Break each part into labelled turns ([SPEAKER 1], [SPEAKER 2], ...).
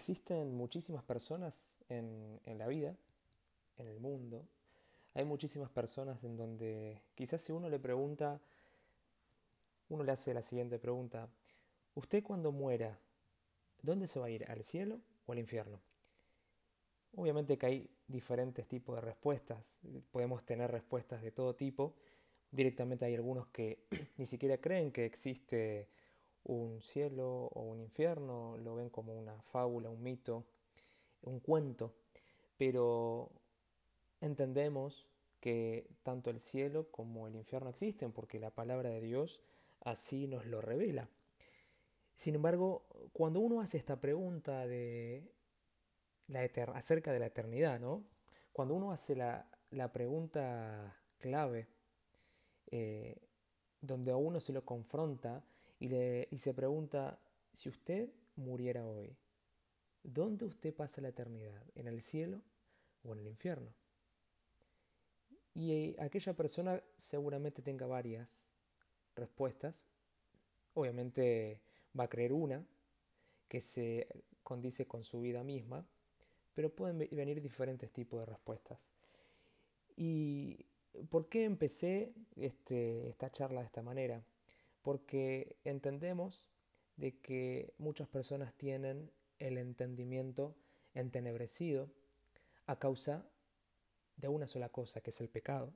[SPEAKER 1] existen muchísimas personas en, la vida, en el mundo. Hay muchísimas personas en donde quizás si uno le pregunta, uno le hace la siguiente pregunta, ¿usted cuando muera, dónde se va a ir? ¿Al cielo o al infierno? Obviamente que hay diferentes tipos de respuestas, podemos tener respuestas de todo tipo, directamente hay algunos que ni siquiera creen que existe un cielo o un infierno, lo ven como una fábula, un mito, un cuento, pero entendemos que tanto el cielo como el infierno existen porque la palabra de Dios así nos lo revela. Sin embargo, cuando uno hace esta pregunta de la acerca de la eternidad, ¿no? Cuando uno hace la, pregunta clave, eh, donde a uno se lo confronta y, se pregunta, si usted muriera hoy, ¿dónde usted pasa la eternidad? ¿En el cielo o en el infierno? Y aquella persona seguramente tenga varias respuestas. Obviamente va a creer una que se condice con su vida misma, pero pueden venir diferentes tipos de respuestas. ¿Y por qué empecé este, esta charla de esta manera? Porque entendemos de que muchas personas tienen el entendimiento entenebrecido a causa de una sola cosa, que es el pecado.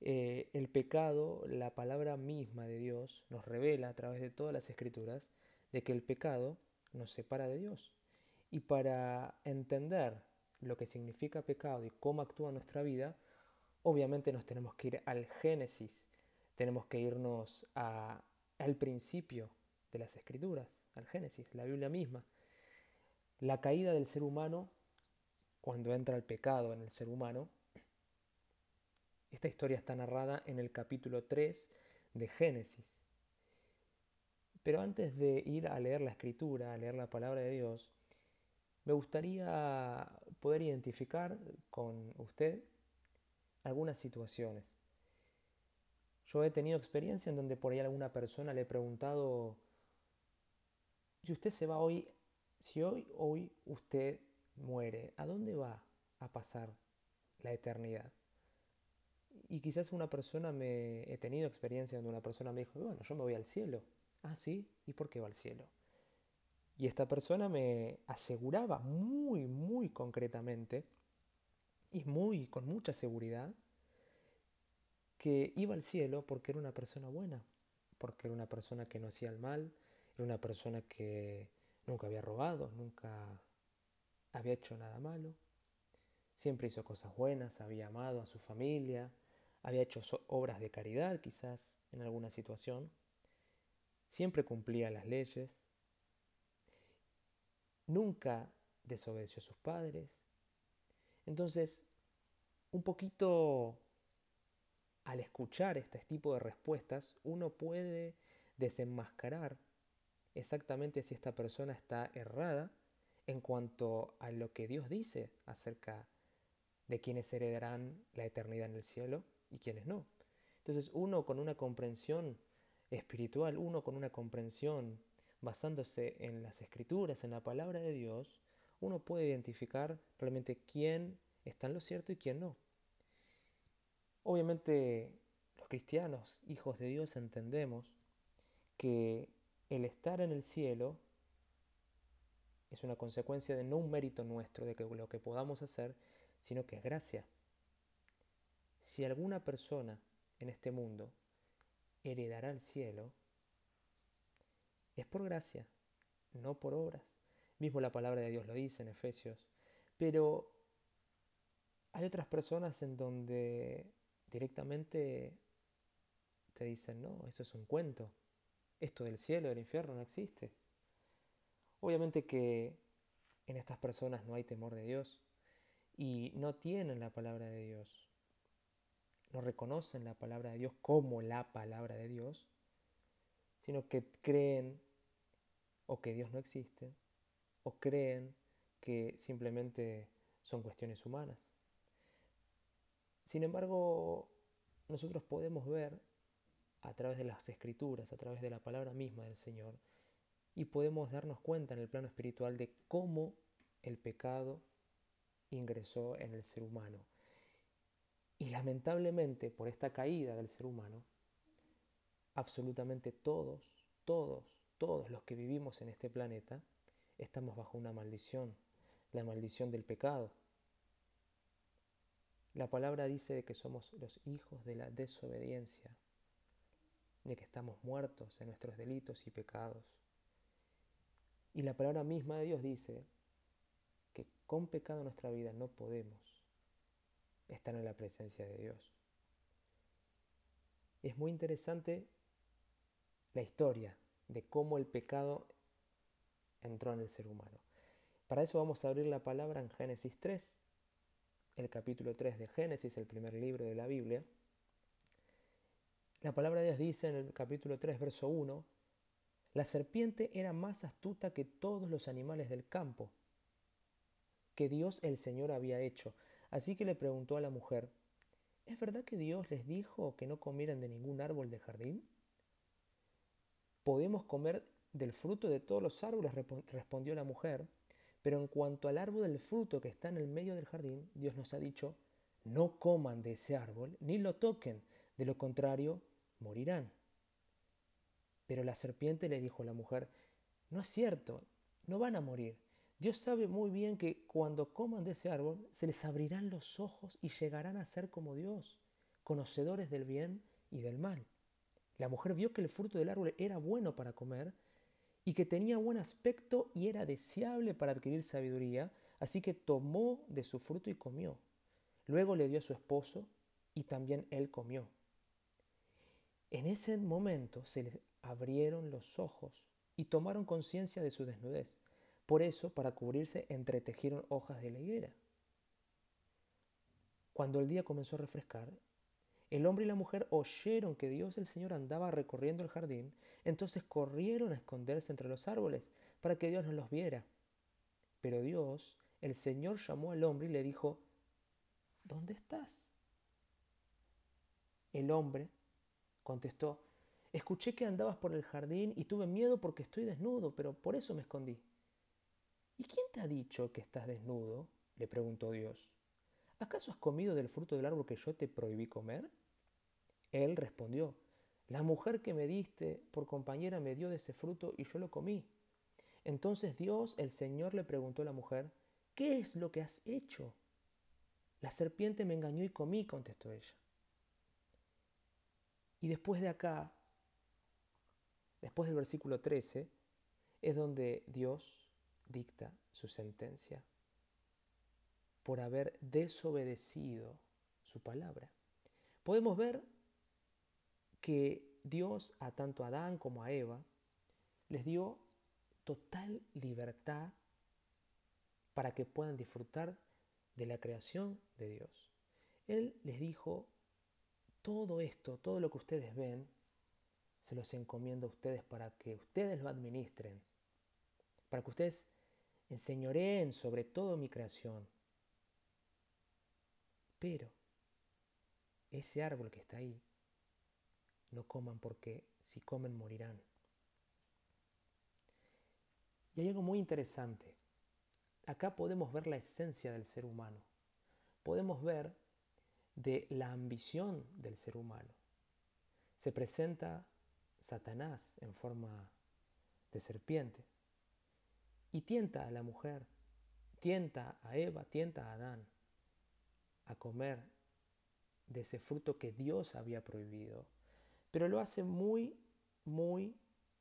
[SPEAKER 1] Eh, el pecado, la palabra misma de Dios, nos revela a través de todas las escrituras de que el pecado nos separa de Dios. Y para entender lo que significa pecado y cómo actúa nuestra vida, obviamente nos tenemos que ir al Génesis, tenemos que irnos al principio de las escrituras, al Génesis, la Biblia misma. La caída del ser humano, cuando entra el pecado en el ser humano, esta historia está narrada en el capítulo 3 de Génesis. Pero antes de ir a leer la escritura, a leer la palabra de Dios, me gustaría poder identificar con usted algunas situaciones. Yo he tenido experiencia en donde por ahí alguna persona le he preguntado, si usted se va hoy, si hoy, hoy usted muere, ¿a dónde va a pasar la eternidad? Y quizás una persona me he tenido experiencia donde una persona me dijo, bueno, yo me voy al cielo. Ah, sí, ¿y por qué va al cielo? Y esta persona me aseguraba muy, muy concretamente y muy con mucha seguridad que iba al cielo porque era una persona buena, porque era una persona que no hacía el mal, era una persona que nunca había robado, nunca había hecho nada malo, siempre hizo cosas buenas, había amado a su familia, había hecho obras de caridad quizás en alguna situación, siempre cumplía las leyes, nunca desobedeció a sus padres. Entonces, un poquito al escuchar este tipo de respuestas, uno puede desenmascarar exactamente si esta persona está errada en cuanto a lo que Dios dice acerca de quienes heredarán la eternidad en el cielo y quienes no. Entonces uno con una comprensión espiritual, uno con una comprensión basándose en las escrituras, en la palabra de Dios, uno puede identificar realmente quién está en lo cierto y quién no. Obviamente los cristianos, hijos de Dios, entendemos que el estar en el cielo es una consecuencia de no un mérito nuestro, de que lo que podamos hacer, sino que es gracia. Si alguna persona en este mundo heredará el cielo, es por gracia, no por obras. Mismo la palabra de Dios lo dice en Efesios. Pero hay otras personas en donde directamente te dicen, no, eso es un cuento. Esto del cielo, del infierno no existe. Obviamente que en estas personas no hay temor de Dios y no tienen la palabra de Dios. No reconocen la palabra de Dios como la palabra de Dios, sino que creen o que Dios no existe, o creen que simplemente son cuestiones humanas. Sin embargo, nosotros podemos ver a través de las escrituras, a través de la palabra misma del Señor, y podemos darnos cuenta en el plano espiritual de cómo el pecado ingresó en el ser humano. Y lamentablemente por esta caída del ser humano, absolutamente todos, todos, todos los que vivimos en este planeta, estamos bajo una maldición, la maldición del pecado. La palabra dice que somos los hijos de la desobediencia, de que estamos muertos en nuestros delitos y pecados. Y la palabra misma de Dios dice que con pecado en nuestra vida no podemos estar en la presencia de Dios. Es muy interesante la historia de cómo el pecado entró en el ser humano. Para eso vamos a abrir la palabra en Génesis 3, el capítulo 3 de Génesis, el primer libro de la Biblia. La palabra de Dios dice en el capítulo 3, verso 1, la serpiente era más astuta que todos los animales del campo que Dios el Señor había hecho. Así que le preguntó a la mujer, ¿es verdad que Dios les dijo que no comieran de ningún árbol del jardín? Podemos comer del fruto de todos los árboles, respondió la mujer, pero en cuanto al árbol del fruto que está en el medio del jardín, Dios nos ha dicho, no coman de ese árbol, ni lo toquen, de lo contrario, morirán. Pero la serpiente le dijo a la mujer, no es cierto, no van a morir. Dios sabe muy bien que cuando coman de ese árbol se les abrirán los ojos y llegarán a ser como Dios, conocedores del bien y del mal. La mujer vio que el fruto del árbol era bueno para comer y que tenía buen aspecto y era deseable para adquirir sabiduría, así que tomó de su fruto y comió. Luego le dio a su esposo y también él comió. En ese momento se les abrieron los ojos y tomaron conciencia de su desnudez. Por eso, para cubrirse, entretejieron hojas de la higuera. Cuando el día comenzó a refrescar, el hombre y la mujer oyeron que Dios el Señor andaba recorriendo el jardín, entonces corrieron a esconderse entre los árboles para que Dios no los viera. Pero Dios, el Señor, llamó al hombre y le dijo, ¿Dónde estás? El hombre contestó, Escuché que andabas por el jardín y tuve miedo porque estoy desnudo, pero por eso me escondí. ¿Y quién te ha dicho que estás desnudo? le preguntó Dios. ¿Acaso has comido del fruto del árbol que yo te prohibí comer? Él respondió, La mujer que me diste por compañera me dio de ese fruto y yo lo comí. Entonces Dios, el Señor, le preguntó a la mujer, ¿qué es lo que has hecho? La serpiente me engañó y comí, contestó ella. Y después de acá, después del versículo 13, es donde Dios dicta su sentencia por haber desobedecido su palabra. Podemos ver que Dios a tanto a Adán como a Eva les dio total libertad para que puedan disfrutar de la creación de Dios. Él les dijo, todo esto, todo lo que ustedes ven, se los encomiendo a ustedes para que ustedes lo administren, para que ustedes enseñoreen sobre todo mi creación. Pero ese árbol que está ahí, no coman porque si comen morirán. Y hay algo muy interesante. Acá podemos ver la esencia del ser humano. Podemos ver de la ambición del ser humano. Se presenta Satanás en forma de serpiente y tienta a la mujer, tienta a Eva, tienta a Adán a comer de ese fruto que Dios había prohibido. Pero lo hace muy, muy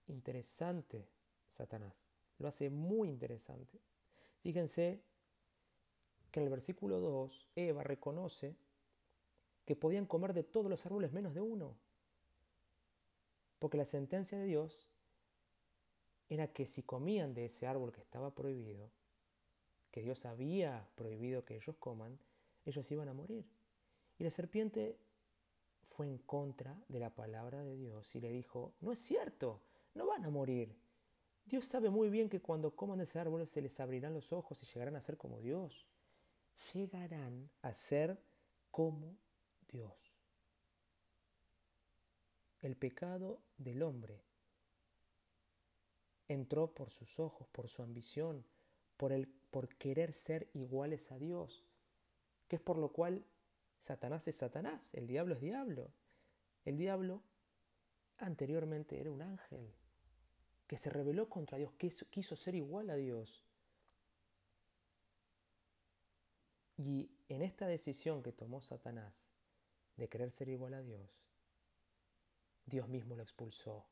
[SPEAKER 1] interesante Satanás. Lo hace muy interesante. Fíjense que en el versículo 2 Eva reconoce que podían comer de todos los árboles menos de uno. Porque la sentencia de Dios era que si comían de ese árbol que estaba prohibido, que Dios había prohibido que ellos coman, ellos iban a morir. Y la serpiente fue en contra de la palabra de Dios y le dijo, no es cierto, no van a morir. Dios sabe muy bien que cuando coman ese árbol se les abrirán los ojos y llegarán a ser como Dios. Llegarán a ser como Dios. El pecado del hombre entró por sus ojos, por su ambición, por, el, por querer ser iguales a Dios, que es por lo cual Satanás es Satanás, el diablo es diablo. El diablo anteriormente era un ángel que se rebeló contra Dios, que quiso ser igual a Dios. Y en esta decisión que tomó Satanás de querer ser igual a Dios, Dios mismo lo expulsó.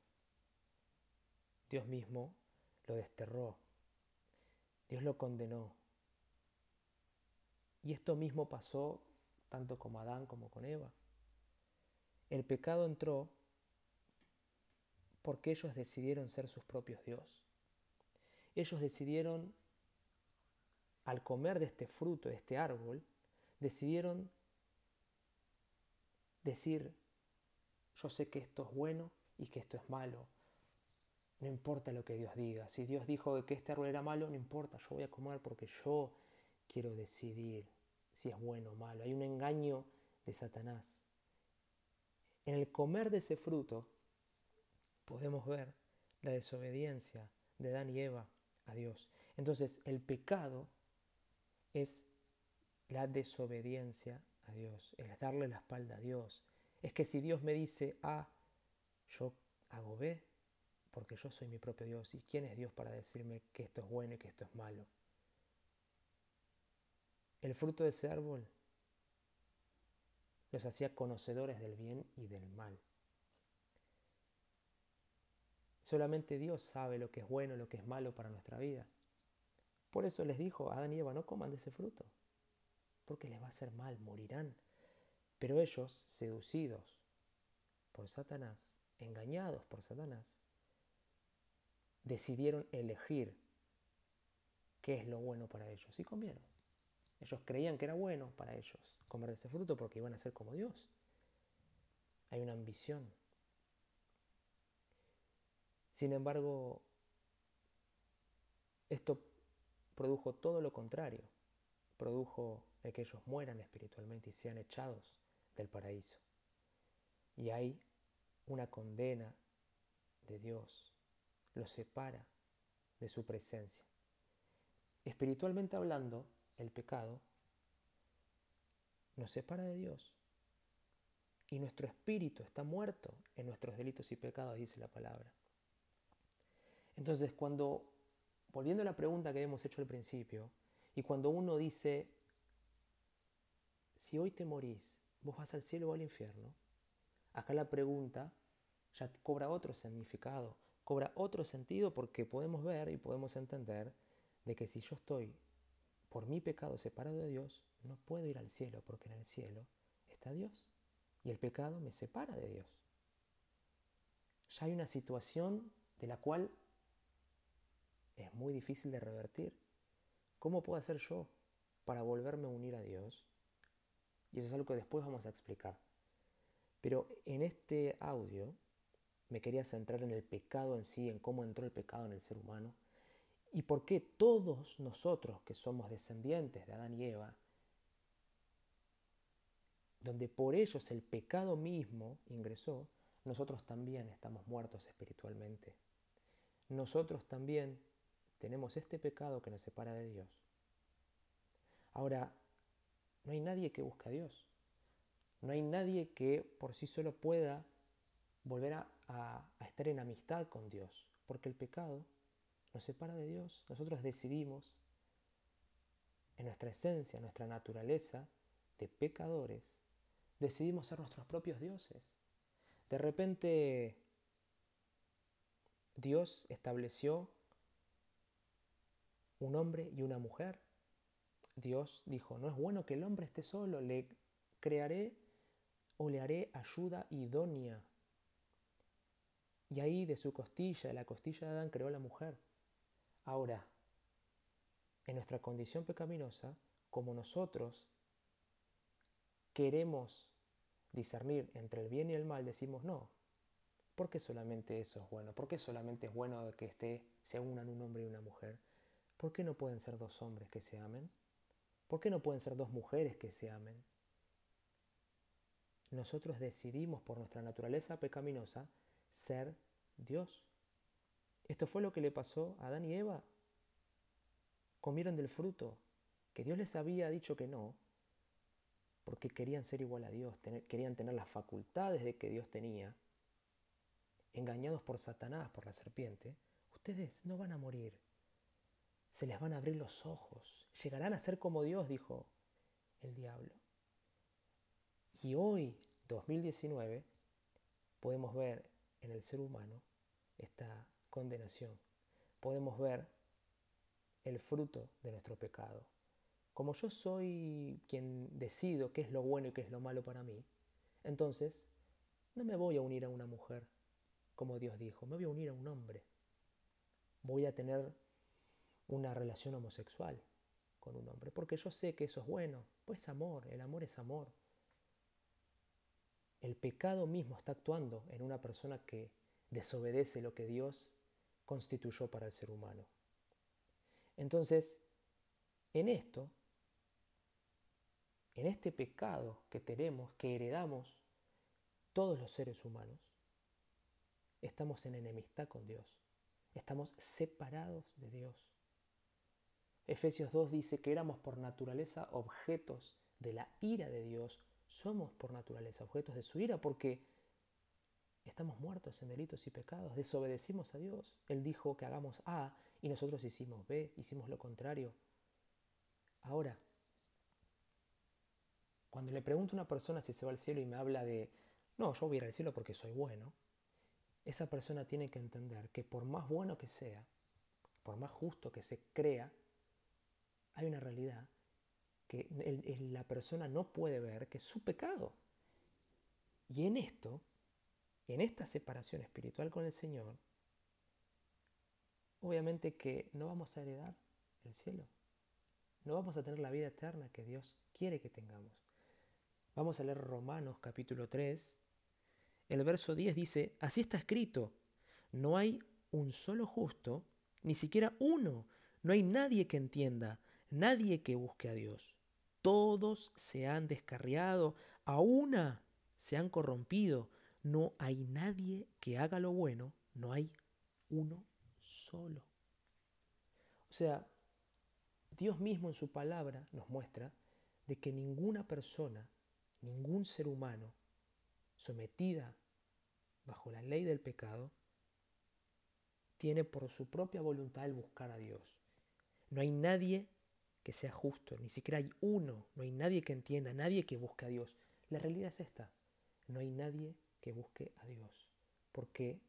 [SPEAKER 1] Dios mismo lo desterró. Dios lo condenó. Y esto mismo pasó tanto con Adán como con Eva. El pecado entró porque ellos decidieron ser sus propios Dios. Ellos decidieron, al comer de este fruto, de este árbol, decidieron decir, yo sé que esto es bueno y que esto es malo. No importa lo que Dios diga. Si Dios dijo que este árbol era malo, no importa, yo voy a comer porque yo quiero decidir si es bueno o malo. Hay un engaño de Satanás. En el comer de ese fruto podemos ver la desobediencia de Adán y Eva a Dios. Entonces el pecado es la desobediencia a Dios, es darle la espalda a Dios. Es que si Dios me dice A, yo hago B, porque yo soy mi propio Dios. ¿Y quién es Dios para decirme que esto es bueno y que esto es malo? El fruto de ese árbol los hacía conocedores del bien y del mal. Solamente Dios sabe lo que es bueno, y lo que es malo para nuestra vida. Por eso les dijo a Adán y Eva, no coman de ese fruto, porque les va a hacer mal, morirán. Pero ellos, seducidos por Satanás, engañados por Satanás, decidieron elegir qué es lo bueno para ellos y comieron. Ellos creían que era bueno para ellos comer ese fruto porque iban a ser como Dios. Hay una ambición. Sin embargo, esto produjo todo lo contrario. Produjo que ellos mueran espiritualmente y sean echados del paraíso. Y hay una condena de Dios. Los separa de su presencia. Espiritualmente hablando, el pecado nos separa de Dios. Y nuestro espíritu está muerto en nuestros delitos y pecados, dice la palabra. Entonces, cuando, volviendo a la pregunta que hemos hecho al principio, y cuando uno dice, si hoy te morís, vos vas al cielo o al infierno, acá la pregunta ya cobra otro significado, cobra otro sentido porque podemos ver y podemos entender de que si yo estoy por mi pecado separado de Dios, no puedo ir al cielo porque en el cielo está Dios. Y el pecado me separa de Dios. Ya hay una situación de la cual es muy difícil de revertir. ¿Cómo puedo hacer yo para volverme a unir a Dios? Y eso es algo que después vamos a explicar. Pero en este audio me quería centrar en el pecado en sí, en cómo entró el pecado en el ser humano y por qué todos nosotros que somos descendientes de Adán y Eva, donde por ellos el pecado mismo ingresó, nosotros también estamos muertos espiritualmente. Nosotros también tenemos este pecado que nos separa de Dios. Ahora, no hay nadie que busque a Dios. No hay nadie que por sí solo pueda volver a, a estar en amistad con Dios, porque el pecado nos separa de Dios. Nosotros decidimos, en nuestra esencia, en nuestra naturaleza de pecadores, decidimos ser nuestros propios dioses. De repente, Dios estableció un hombre y una mujer. Dios dijo, no es bueno que el hombre esté solo, le crearé o le haré ayuda idónea. Y ahí de su costilla, de la costilla de Adán, creó la mujer. Ahora, en nuestra condición pecaminosa, como nosotros queremos discernir entre el bien y el mal, decimos no. ¿Por qué solamente eso es bueno? ¿Por qué solamente es bueno que esté, se unan un hombre y una mujer? ¿Por qué no pueden ser dos hombres que se amen? ¿Por qué no pueden ser dos mujeres que se amen? Nosotros decidimos por nuestra naturaleza pecaminosa ser Dios. Esto fue lo que le pasó a Adán y Eva. Comieron del fruto que Dios les había dicho que no, porque querían ser igual a Dios, querían tener las facultades de que Dios tenía, engañados por Satanás, por la serpiente, ustedes no van a morir, se les van a abrir los ojos, llegarán a ser como Dios, dijo el diablo. Y hoy, 2019, podemos ver en el ser humano esta condenación. Podemos ver el fruto de nuestro pecado. Como yo soy quien decido qué es lo bueno y qué es lo malo para mí, entonces no me voy a unir a una mujer, como Dios dijo, me voy a unir a un hombre. Voy a tener una relación homosexual con un hombre, porque yo sé que eso es bueno, pues es amor, el amor es amor. El pecado mismo está actuando en una persona que desobedece lo que Dios constituyó para el ser humano. Entonces, en esto, en este pecado que tenemos, que heredamos todos los seres humanos, estamos en enemistad con Dios, estamos separados de Dios. Efesios 2 dice que éramos por naturaleza objetos de la ira de Dios, somos por naturaleza objetos de su ira porque Estamos muertos en delitos y pecados, desobedecimos a Dios. Él dijo que hagamos A y nosotros hicimos B, hicimos lo contrario. Ahora, cuando le pregunto a una persona si se va al cielo y me habla de, no, yo voy a ir al cielo porque soy bueno, esa persona tiene que entender que por más bueno que sea, por más justo que se crea, hay una realidad que la persona no puede ver, que es su pecado. Y en esto en esta separación espiritual con el Señor, obviamente que no vamos a heredar el cielo. No vamos a tener la vida eterna que Dios quiere que tengamos. Vamos a leer Romanos capítulo 3. El verso 10 dice, así está escrito, no hay un solo justo, ni siquiera uno, no hay nadie que entienda, nadie que busque a Dios. Todos se han descarriado, a una se han corrompido, no hay nadie que haga lo bueno, no hay uno solo. O sea, Dios mismo en su palabra nos muestra de que ninguna persona, ningún ser humano sometida bajo la ley del pecado, tiene por su propia voluntad el buscar a Dios. No hay nadie que sea justo, ni siquiera hay uno, no hay nadie que entienda, nadie que busque a Dios. La realidad es esta, no hay nadie que busque a Dios. Porque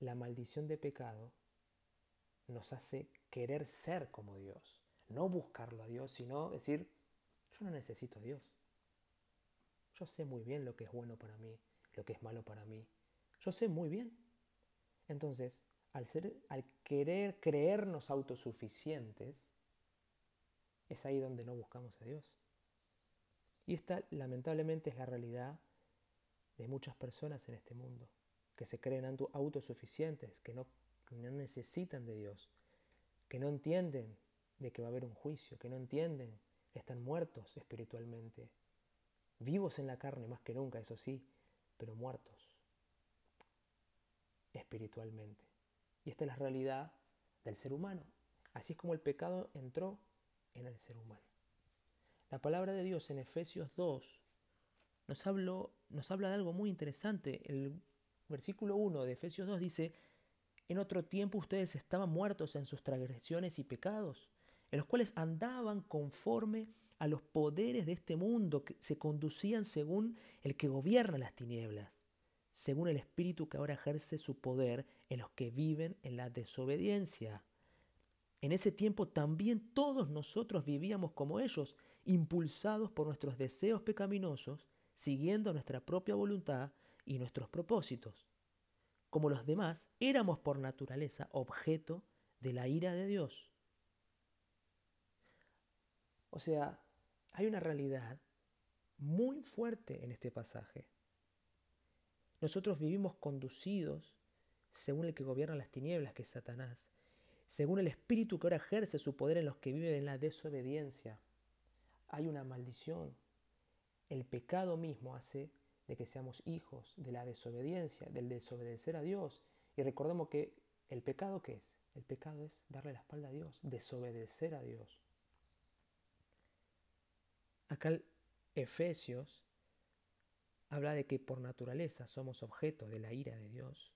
[SPEAKER 1] la maldición de pecado nos hace querer ser como Dios. No buscarlo a Dios, sino decir, yo no necesito a Dios. Yo sé muy bien lo que es bueno para mí, lo que es malo para mí. Yo sé muy bien. Entonces, al, ser, al querer creernos autosuficientes, es ahí donde no buscamos a Dios. Y esta lamentablemente es la realidad de muchas personas en este mundo, que se creen autosuficientes, que no, necesitan de Dios, que no entienden de que va a haber un juicio, que no entienden, están muertos espiritualmente, vivos en la carne más que nunca, eso sí, pero muertos espiritualmente. Y esta es la realidad del ser humano. Así es como el pecado entró en el ser humano. La palabra de Dios en Efesios 2 nos, nos habla de algo muy interesante. El versículo 1 de Efesios 2 dice, en otro tiempo ustedes estaban muertos en sus transgresiones y pecados, en los cuales andaban conforme a los poderes de este mundo, que se conducían según el que gobierna las tinieblas, según el espíritu que ahora ejerce su poder en los que viven en la desobediencia. En ese tiempo también todos nosotros vivíamos como ellos, impulsados por nuestros deseos pecaminosos siguiendo nuestra propia voluntad y nuestros propósitos. Como los demás, éramos por naturaleza objeto de la ira de Dios. O sea, hay una realidad muy fuerte en este pasaje. Nosotros vivimos conducidos según el que gobierna las tinieblas, que es Satanás, según el espíritu que ahora ejerce su poder en los que viven en la desobediencia. Hay una maldición, el pecado mismo hace de que seamos hijos de la desobediencia, del desobedecer a Dios. Y recordemos que el pecado, ¿qué es? El pecado es darle la espalda a Dios, desobedecer a Dios. Acá Efesios habla de que por naturaleza somos objeto de la ira de Dios.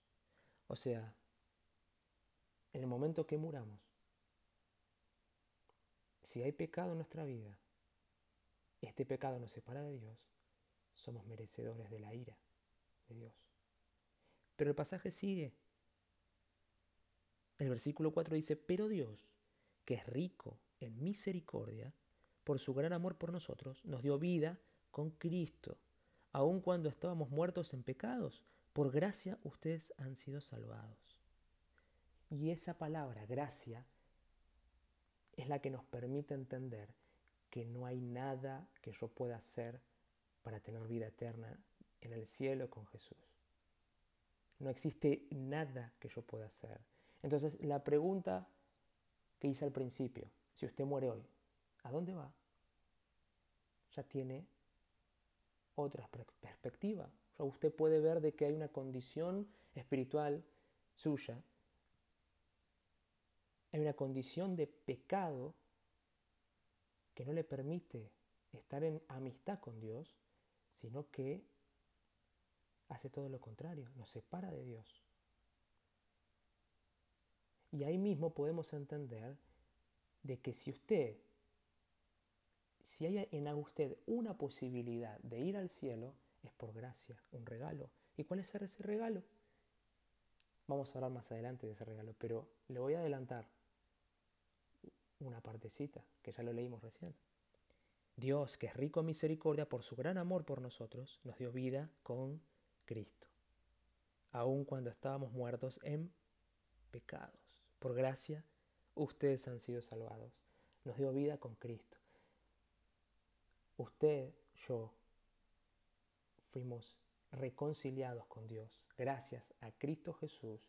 [SPEAKER 1] O sea, en el momento que muramos, si hay pecado en nuestra vida, este pecado nos separa de Dios, somos merecedores de la ira de Dios. Pero el pasaje sigue. El versículo 4 dice, pero Dios, que es rico en misericordia, por su gran amor por nosotros, nos dio vida con Cristo, aun cuando estábamos muertos en pecados. Por gracia ustedes han sido salvados. Y esa palabra, gracia, es la que nos permite entender que no hay nada que yo pueda hacer para tener vida eterna en el cielo con Jesús. No existe nada que yo pueda hacer. Entonces, la pregunta que hice al principio, si usted muere hoy, ¿a dónde va? Ya tiene otra perspectiva. usted puede ver de que hay una condición espiritual suya, hay una condición de pecado que no le permite estar en amistad con Dios, sino que hace todo lo contrario, nos separa de Dios. Y ahí mismo podemos entender de que si usted, si hay en usted una posibilidad de ir al cielo, es por gracia, un regalo. ¿Y cuál es ese regalo? Vamos a hablar más adelante de ese regalo, pero le voy a adelantar una partecita, que ya lo leímos recién. Dios, que es rico en misericordia por su gran amor por nosotros, nos dio vida con Cristo, aun cuando estábamos muertos en pecados. Por gracia, ustedes han sido salvados. Nos dio vida con Cristo. Usted, yo, fuimos reconciliados con Dios gracias a Cristo Jesús,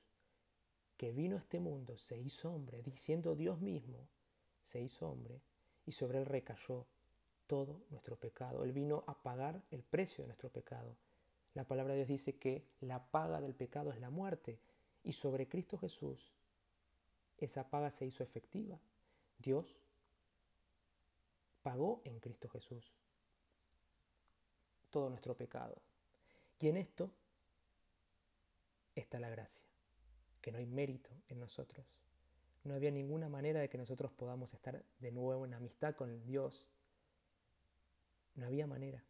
[SPEAKER 1] que vino a este mundo, se hizo hombre, diciendo Dios mismo, se hizo hombre y sobre él recayó todo nuestro pecado. Él vino a pagar el precio de nuestro pecado. La palabra de Dios dice que la paga del pecado es la muerte y sobre Cristo Jesús esa paga se hizo efectiva. Dios pagó en Cristo Jesús todo nuestro pecado. Y en esto está la gracia, que no hay mérito en nosotros. No había ninguna manera de que nosotros podamos estar de nuevo en amistad con Dios. No había manera.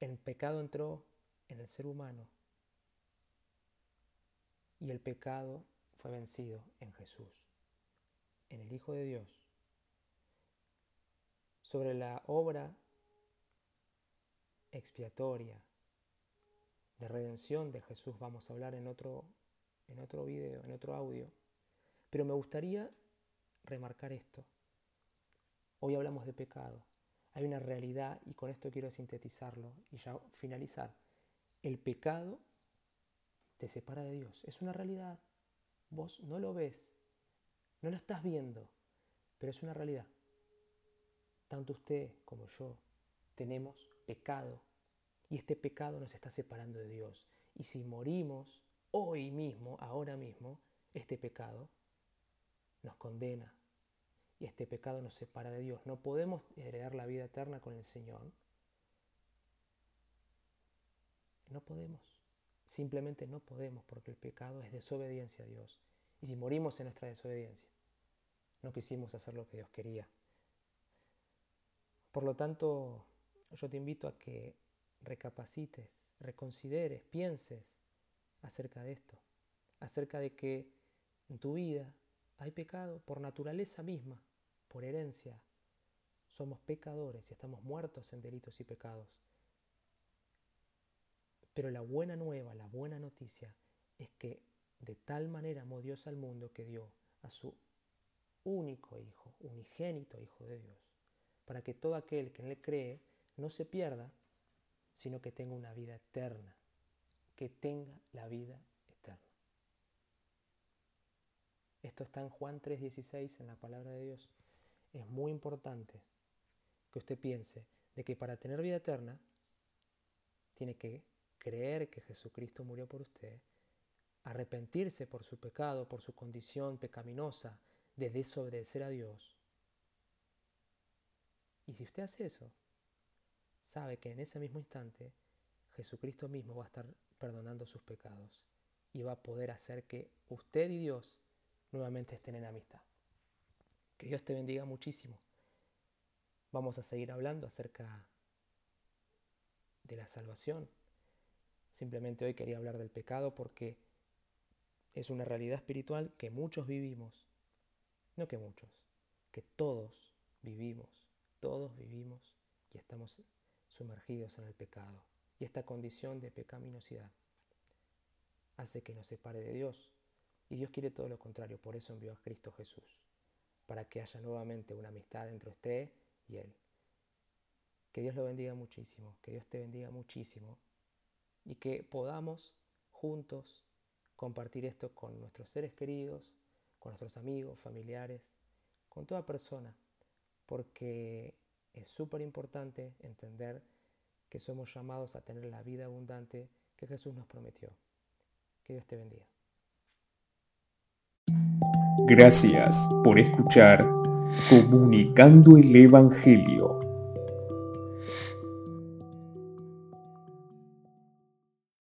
[SPEAKER 1] El pecado entró en el ser humano y el pecado fue vencido en Jesús, en el Hijo de Dios. Sobre la obra expiatoria de redención de Jesús vamos a hablar en otro, en otro video, en otro audio. Pero me gustaría remarcar esto. Hoy hablamos de pecado. Hay una realidad y con esto quiero sintetizarlo y ya finalizar. El pecado te separa de Dios. Es una realidad. Vos no lo ves, no lo estás viendo, pero es una realidad. Tanto usted como yo tenemos pecado y este pecado nos está separando de Dios. Y si morimos hoy mismo, ahora mismo, este pecado nos condena y este pecado nos separa de Dios. No podemos heredar la vida eterna con el Señor. No podemos. Simplemente no podemos porque el pecado es desobediencia a Dios. Y si morimos en nuestra desobediencia, no quisimos hacer lo que Dios quería. Por lo tanto, yo te invito a que recapacites, reconsideres, pienses acerca de esto, acerca de que en tu vida hay pecado por naturaleza misma, por herencia. Somos pecadores y estamos muertos en delitos y pecados. Pero la buena nueva, la buena noticia es que de tal manera amó Dios al mundo que dio a su único Hijo, unigénito Hijo de Dios, para que todo aquel que en Él cree no se pierda, sino que tenga una vida eterna, que tenga la vida Esto está en Juan 3:16 en la palabra de Dios. Es muy importante que usted piense de que para tener vida eterna tiene que creer que Jesucristo murió por usted, arrepentirse por su pecado, por su condición pecaminosa de desobedecer a Dios. Y si usted hace eso, sabe que en ese mismo instante Jesucristo mismo va a estar perdonando sus pecados y va a poder hacer que usted y Dios nuevamente estén en amistad. Que Dios te bendiga muchísimo. Vamos a seguir hablando acerca de la salvación. Simplemente hoy quería hablar del pecado porque es una realidad espiritual que muchos vivimos. No que muchos, que todos vivimos. Todos vivimos y estamos sumergidos en el pecado. Y esta condición de pecaminosidad hace que nos separe de Dios. Y Dios quiere todo lo contrario, por eso envió a Cristo Jesús, para que haya nuevamente una amistad entre usted y Él. Que Dios lo bendiga muchísimo, que Dios te bendiga muchísimo y que podamos juntos compartir esto con nuestros seres queridos, con nuestros amigos, familiares, con toda persona, porque es súper importante entender que somos llamados a tener la vida abundante que Jesús nos prometió. Que Dios te bendiga.
[SPEAKER 2] Gracias por escuchar Comunicando el Evangelio